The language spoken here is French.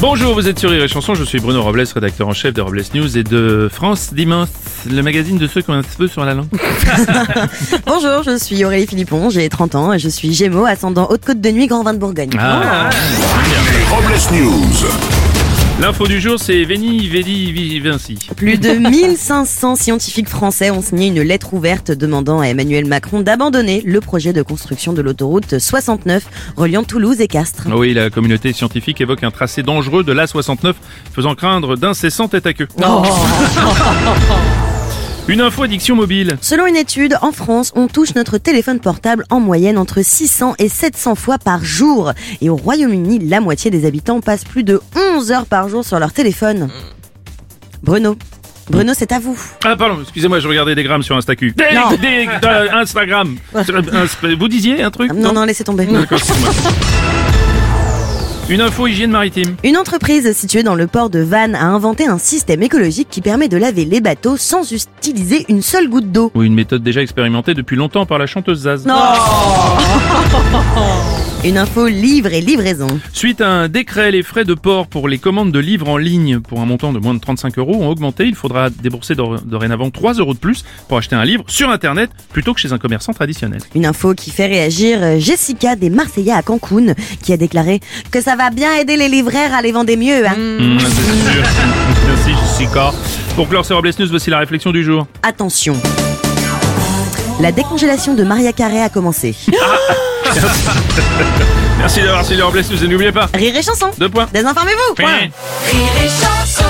Bonjour, vous êtes sur Rire et Chanson, je suis Bruno Robles, rédacteur en chef de Robles News et de France Dimanche, le magazine de ceux qui ont un cheveu sur la langue. Bonjour, je suis Aurélie Philippon, j'ai 30 ans et je suis Gémeaux, ascendant Haute-Côte de Nuit, Grand Vin de Bourgogne. Ah, Les Robles News. L'info du jour, c'est Veni, Vedi, Vi- Vinci. Plus de 1500 scientifiques français ont signé une lettre ouverte demandant à Emmanuel Macron d'abandonner le projet de construction de l'autoroute 69 reliant Toulouse et Castres. Oui, la communauté scientifique évoque un tracé dangereux de l'A69, faisant craindre d'incessants tête à queue. Une info addiction mobile. Selon une étude, en France, on touche notre téléphone portable en moyenne entre 600 et 700 fois par jour. Et au Royaume-Uni, la moitié des habitants passent plus de 11 heures par jour sur leur téléphone. Bruno. Bruno, c'est à vous. Ah pardon, excusez-moi, je regardais des grammes sur Instacu. Des, Non. des- euh, Instagram. Inst- Vous disiez un truc Non, non, laissez tomber. Une info hygiène maritime. Une entreprise située dans le port de Vannes a inventé un système écologique qui permet de laver les bateaux sans utiliser une seule goutte d'eau. Ou une méthode déjà expérimentée depuis longtemps par la chanteuse Zaz. Une info livre et livraison. Suite à un décret, les frais de port pour les commandes de livres en ligne pour un montant de moins de 35 euros ont augmenté. Il faudra débourser dor- dorénavant 3 euros de plus pour acheter un livre sur Internet plutôt que chez un commerçant traditionnel. Une info qui fait réagir euh, Jessica des Marseillais à Cancun qui a déclaré que ça va bien aider les livraires à les vendre mieux. Hein. Mmh, c'est sûr. Merci Jessica. Pour clore ce Robles News, voici la réflexion du jour. Attention. La décongélation de Maria Carré a commencé. Merci d'avoir suivi les Robles News et n'oubliez pas, Rire et chanson. deux points. Désinformez-vous. point. Point. Rire et chanson